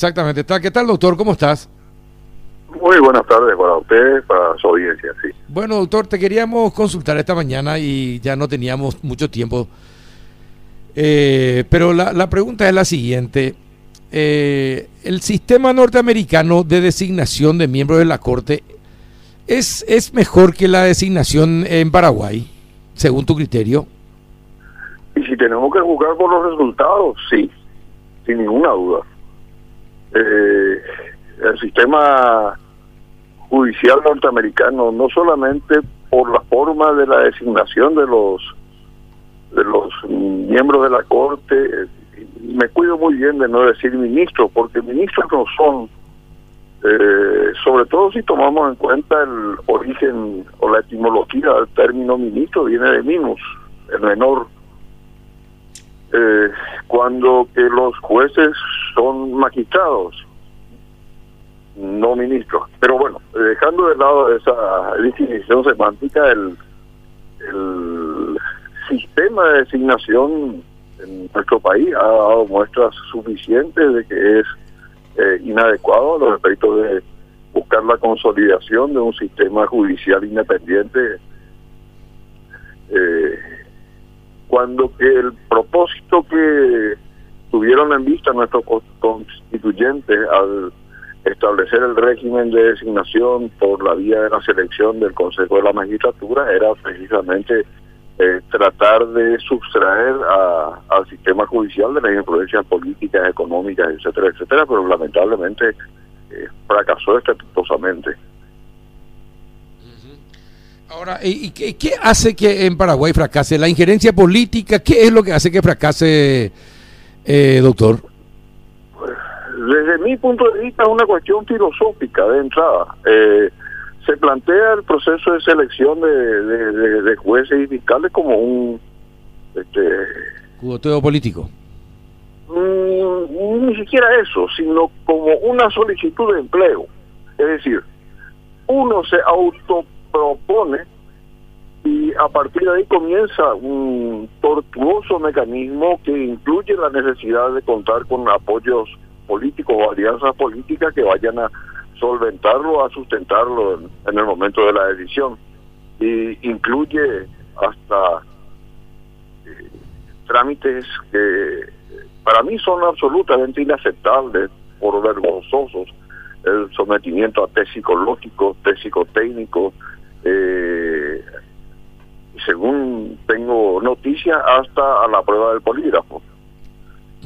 Exactamente. ¿Qué tal, doctor? ¿Cómo estás? Muy buenas tardes para usted, para su audiencia, sí. Bueno, doctor, te queríamos consultar esta mañana y ya no teníamos mucho tiempo. Eh, pero la, pregunta es la siguiente. Eh, ¿El sistema norteamericano de designación de miembros de la Corte es, es mejor que la designación en Paraguay, según tu criterio? Y si tenemos que jugar por los resultados, sí, sin ninguna duda eh, el sistema judicial norteamericano, no solamente por la forma de la designación de los de los miembros de la corte, me cuido muy bien de no decir ministros, porque ministros no son, eh, sobre todo si tomamos en cuenta el origen o la etimología del término ministro, viene de minus, el menor. Eh, cuando que los jueces son magistrados, no ministros. Pero bueno, dejando de lado esa definición semántica, el, el sistema de designación en nuestro país ha dado muestras suficientes de que es eh, inadecuado a los efectos de buscar la consolidación de un sistema judicial independiente. Eh, cuando que el propósito que tuvieron en vista nuestros constituyentes al establecer el régimen de designación por la vía de la selección del Consejo de la Magistratura era precisamente eh, tratar de sustraer al sistema judicial de las influencias políticas, económicas, etcétera, etcétera, pero lamentablemente eh, fracasó estrepitosamente. Ahora, ¿y qué, hace que en Paraguay fracase? ¿La injerencia política? ¿Qué es lo que hace que fracase, eh, doctor? Desde mi punto de vista es una cuestión filosófica de entrada. Eh, se plantea el proceso de selección de, jueces y fiscales como un... Este, ¿Cuboteo político? Mm, ni siquiera eso, sino como una solicitud de empleo. Es decir, uno se auto propone y a partir de ahí comienza un tortuoso mecanismo que incluye la necesidad de contar con apoyos políticos o alianzas políticas que vayan a solventarlo, a sustentarlo en, el momento de la decisión. Y incluye hasta eh, trámites que para mí son absolutamente inaceptables por vergonzosos. El sometimiento a test psicológico, test psicotécnico, eh, según tengo noticia, hasta a la prueba del polígrafo.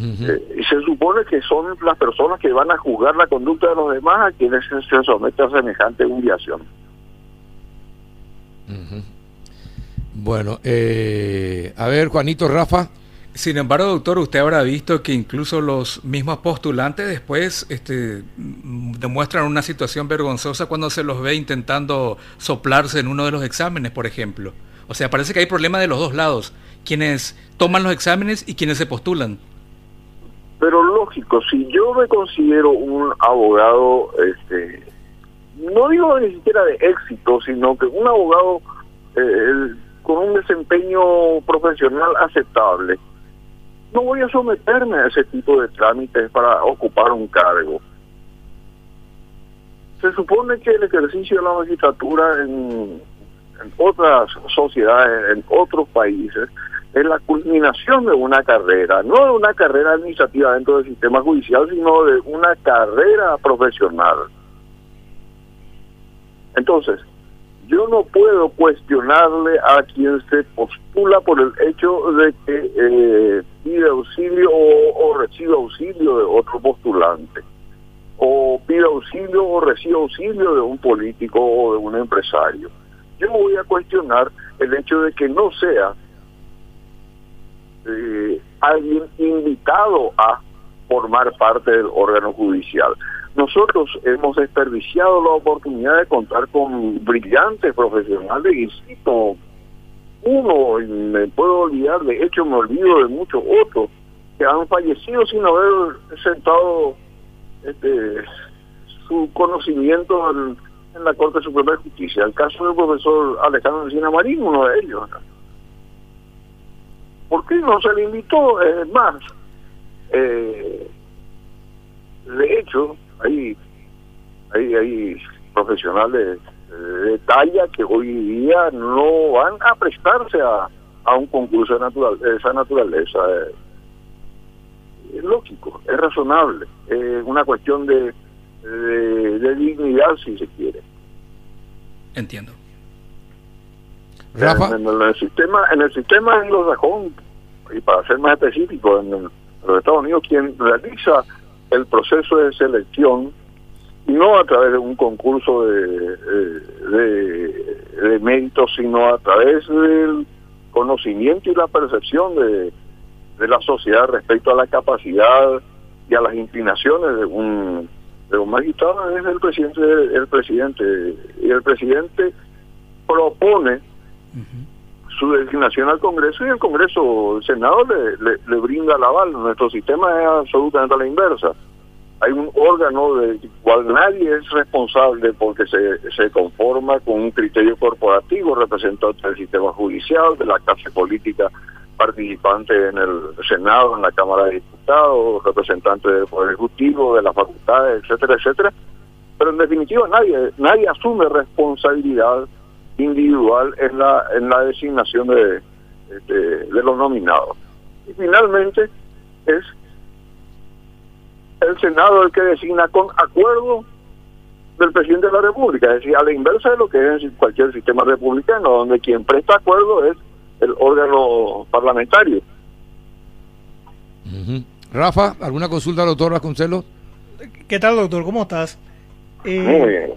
Eh, y se supone que son las personas que van a juzgar la conducta de los demás a quienes se someten a semejante humillación. Bueno, eh, a ver, Juanito, Rafa. Sin embargo, doctor, usted habrá visto que incluso los mismos postulantes después este, demuestran una situación vergonzosa cuando se los ve intentando soplarse en uno de los exámenes, por ejemplo. O sea, parece que hay problema de los dos lados, quienes toman los exámenes y quienes se postulan. Pero lógico, si yo me considero un abogado, este, no digo ni siquiera de éxito, sino que un abogado eh, con un desempeño profesional aceptable, no voy a someterme a ese tipo de trámites para ocupar un cargo. Se supone que el ejercicio de la magistratura en, otras sociedades, en otros países, es la culminación de una carrera, no de una carrera administrativa dentro del sistema judicial, sino de una carrera profesional. Entonces, yo no puedo cuestionarle a quien se postula por el hecho de que eh, pide auxilio o, recibe auxilio de otro postulante, o pide auxilio o recibe auxilio de un político o de un empresario. Yo voy a cuestionar el hecho de que no sea eh, alguien invitado a formar parte del órgano judicial. Nosotros hemos desperdiciado la oportunidad de contar con brillantes profesionales, y cito uno, y me puedo olvidar, de hecho me olvido de muchos otros, que han fallecido sin haber sentado este, su conocimiento en, la Corte Suprema de Justicia. El caso del profesor Alejandro Encina Marín, uno de ellos. ¿Por qué no se le invitó? Es más, eh, de hecho, hay, hay, hay profesionales de talla que hoy día no van a prestarse a, a un concurso de, natural, esa naturaleza. Es lógico, es razonable, es una cuestión de, de, dignidad si se quiere. Entiendo. Rafa. En, el sistema, en el sistema anglosajón, y para ser más específico, en, en los Estados Unidos, quien realiza el proceso de selección no a través de un concurso de, de, de méritos, sino a través del conocimiento y la percepción de, de la sociedad respecto a la capacidad y a las inclinaciones de un, de un magistrado es el presidente el presidente y el presidente propone su designación al Congreso y el Congreso, el Senado le, le, brinda el aval. Nuestro sistema es absolutamente a la inversa hay un órgano del cual nadie es responsable porque se, se conforma con un criterio corporativo representante del sistema judicial, de la clase política participante en el Senado, en la Cámara de Diputados, representante del Poder Ejecutivo, de las facultades, etcétera, etcétera. Pero en definitiva nadie nadie asume responsabilidad individual en la en la designación de, de, de los nominados. Y finalmente es el Senado el que designa con acuerdo del presidente de la República, es decir, a la inversa de lo que es cualquier sistema republicano, donde quien presta acuerdo es el órgano parlamentario. Rafa, ¿alguna consulta, doctor Vasconcelos? ¿Qué tal, doctor? ¿Cómo estás? Eh, Muy bien.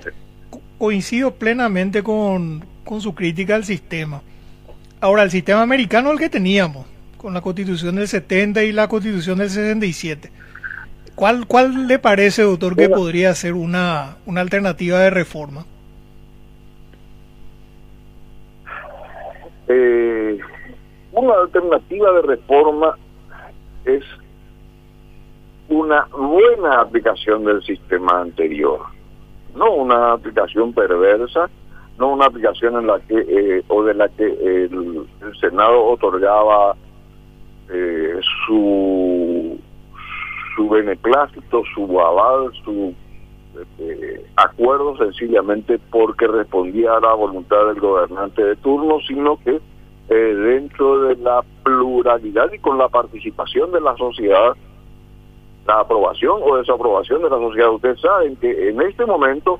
Coincido plenamente con, con su crítica al sistema. Ahora, el sistema americano el que teníamos, con la constitución del 70 y la constitución del 67 ¿Cuál, ¿Cuál le parece, doctor, que podría ser una, una alternativa de reforma? Eh, una alternativa de reforma es una buena aplicación del sistema anterior, no una aplicación perversa, no una aplicación en la que eh, o de la que el, Senado otorgaba eh, su su beneplácito, su aval, su este, acuerdo sencillamente porque respondía a la voluntad del gobernante de turno, sino que eh, dentro de la pluralidad y con la participación de la sociedad, la aprobación o desaprobación de la sociedad. Ustedes saben que en este momento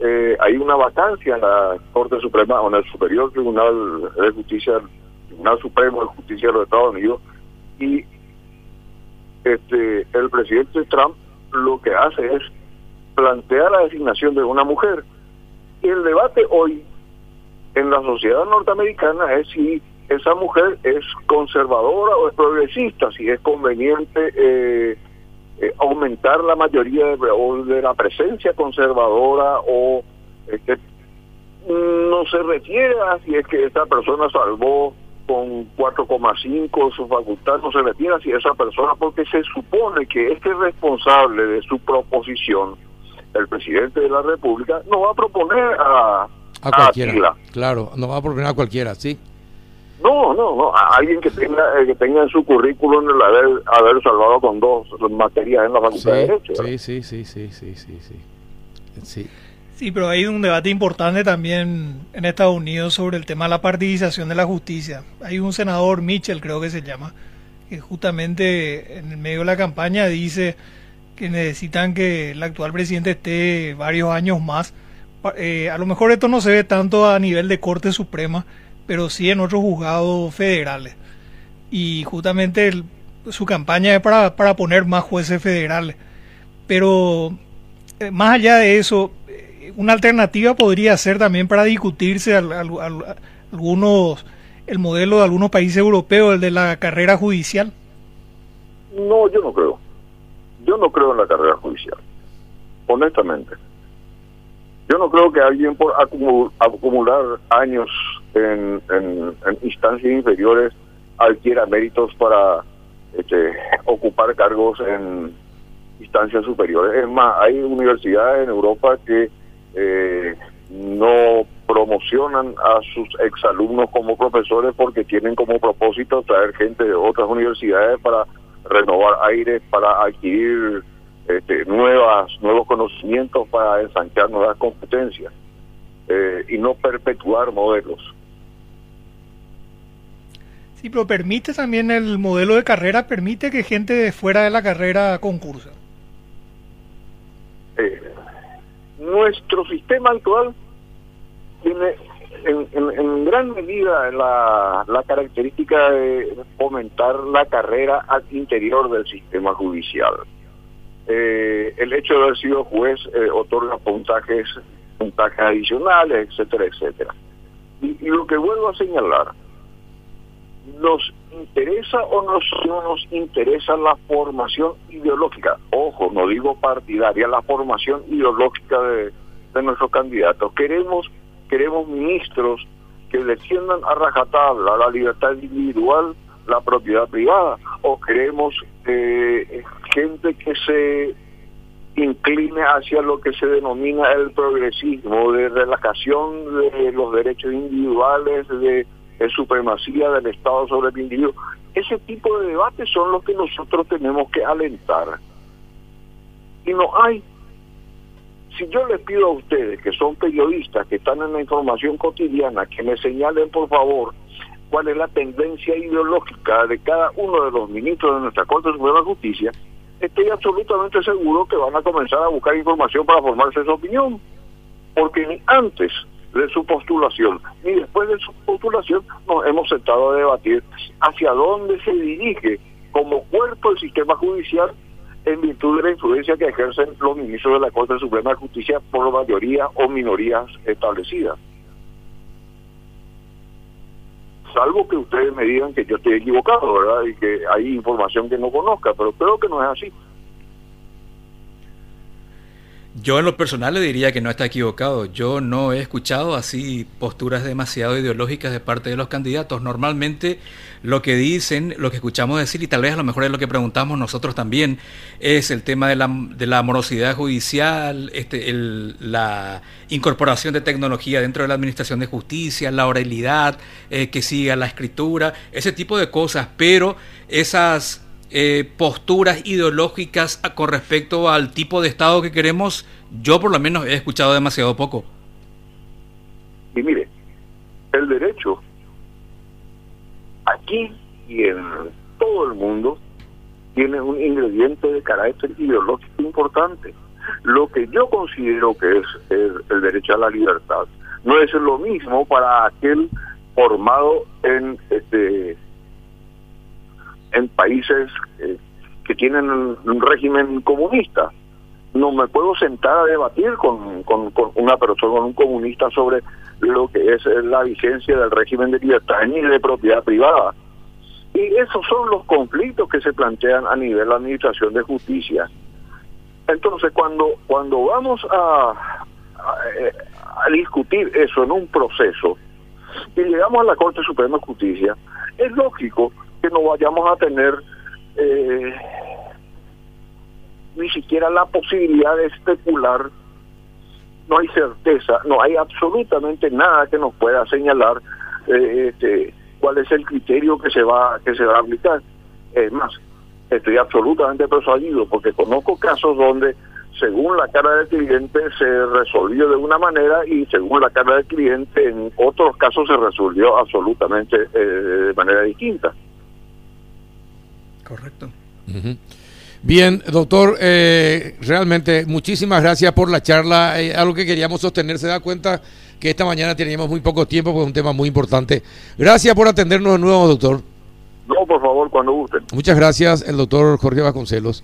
eh, hay una vacancia en la Corte Suprema o en el Superior Tribunal de Justicia, Tribunal Supremo de Justicia de los Estados Unidos, y este, el presidente Trump lo que hace es plantear la designación de una mujer. El debate hoy en la sociedad norteamericana es si esa mujer es conservadora o es progresista, si es conveniente eh, eh, aumentar la mayoría de, de, la presencia conservadora o este, no se refiere a si es que esta persona salvó con 4,5 su facultad no se retira hacia esa persona porque se supone que este responsable de su proposición, el presidente de la República, no va a proponer a, a cualquiera. claro, no va a proponer a cualquiera, sí. No, no, no, a alguien que tenga eh, que tenga en su currículum el haber, haber salvado con dos materias en la facultad de Derecho. Sí, sí, sí, sí, sí, sí, sí. sí. Sí, pero hay un debate importante también en Estados Unidos sobre el tema de la partidización de la justicia. Hay un senador, Mitchell creo que se llama, que justamente en el medio de la campaña dice que necesitan que el actual presidente esté varios años más. Eh, a lo mejor esto no se ve tanto a nivel de Corte Suprema, pero sí en otros juzgados federales. Y justamente su campaña es para, para poner más jueces federales. Pero eh, más allá de eso, una alternativa podría ser también para discutirse algunos el modelo de algunos países europeos, el de la carrera judicial. No, yo no creo. Yo no creo en la carrera judicial, honestamente. Yo no creo que alguien por acumular años en, instancias inferiores adquiera méritos para este, ocupar cargos en instancias superiores. Es más, hay universidades en Europa que eh, no promocionan a sus exalumnos como profesores porque tienen como propósito traer gente de otras universidades para renovar aires, para adquirir este, nuevas nuevos conocimientos para ensanchar nuevas competencias eh, y no perpetuar modelos. Sí, pero permite también el modelo de carrera, permite que gente de fuera de la carrera concursa. Eh, nuestro sistema actual tiene en, en, gran medida la, la, característica de fomentar la carrera al interior del sistema judicial. Eh, el hecho de haber sido juez eh, otorga puntajes, puntajes adicionales, etcétera, etcétera. Y, lo que vuelvo a señalar, ¿nos interesa o no nos interesa la formación ideológica? Ojo, no digo partidaria, la formación ideológica de, de nuestros candidatos. Queremos queremos ministros que defiendan a rajatabla la libertad individual, la propiedad privada, o queremos eh, gente que se incline hacia lo que se denomina el progresismo, de relajación de los derechos individuales, de, supremacía del Estado sobre el individuo. Ese tipo de debates son los que nosotros tenemos que alentar. Y no hay si yo les pido a ustedes, que son periodistas, que están en la información cotidiana, que me señalen por favor cuál es la tendencia ideológica de cada uno de los ministros de nuestra Corte Suprema de Justicia, estoy absolutamente seguro que van a comenzar a buscar información para formarse su opinión. Porque ni antes de su postulación ni después de su postulación nos hemos sentado a debatir hacia dónde se dirige como cuerpo el sistema judicial en virtud de la influencia que ejercen los ministros de la Corte Suprema de Justicia por mayoría o minorías establecidas. Salvo que ustedes me digan que yo estoy equivocado, ¿verdad? Y que hay información que no conozca, pero creo que no es así. Yo en lo personal le diría que no está equivocado. Yo no he escuchado así posturas demasiado ideológicas de parte de los candidatos. Normalmente lo que dicen, lo que escuchamos decir, y tal vez a lo mejor es lo que preguntamos nosotros también, es el tema de la, de la morosidad judicial, este, el, la incorporación de tecnología dentro de la administración de justicia, la oralidad, eh, que siga la escritura, ese tipo de cosas. Pero esas eh, posturas ideológicas con respecto al tipo de Estado que queremos, yo por lo menos he escuchado demasiado poco. Y mire, el derecho aquí y en todo el mundo tiene un ingrediente de carácter ideológico importante. Lo que yo considero que es el, el derecho a la libertad no es lo mismo para aquel formado en este países eh, que tienen un régimen comunista. No me puedo sentar a debatir con, con, una persona, con un comunista sobre lo que es la vigencia del régimen de libertad y de propiedad privada. Y esos son los conflictos que se plantean a nivel de la administración de justicia. Entonces, cuando, cuando vamos a, a, a discutir eso en un proceso y llegamos a la Corte Suprema de Justicia, es lógico no vayamos a tener eh, ni siquiera la posibilidad de especular, no hay certeza, no hay absolutamente nada que nos pueda señalar eh, este, cuál es el criterio que se va que se va a aplicar. Es más, estoy absolutamente persuadido porque conozco casos donde según la cara del cliente se resolvió de una manera y según la cara del cliente en otros casos se resolvió absolutamente eh, de manera distinta. Correcto. Bien, doctor, eh, realmente muchísimas gracias por la charla. Eh, algo que queríamos sostener, se da cuenta que esta mañana teníamos muy poco tiempo, porque es un tema muy importante. Gracias por atendernos de nuevo, doctor. No, por favor, cuando gusten. Muchas gracias, el doctor Jorge Vasconcelos.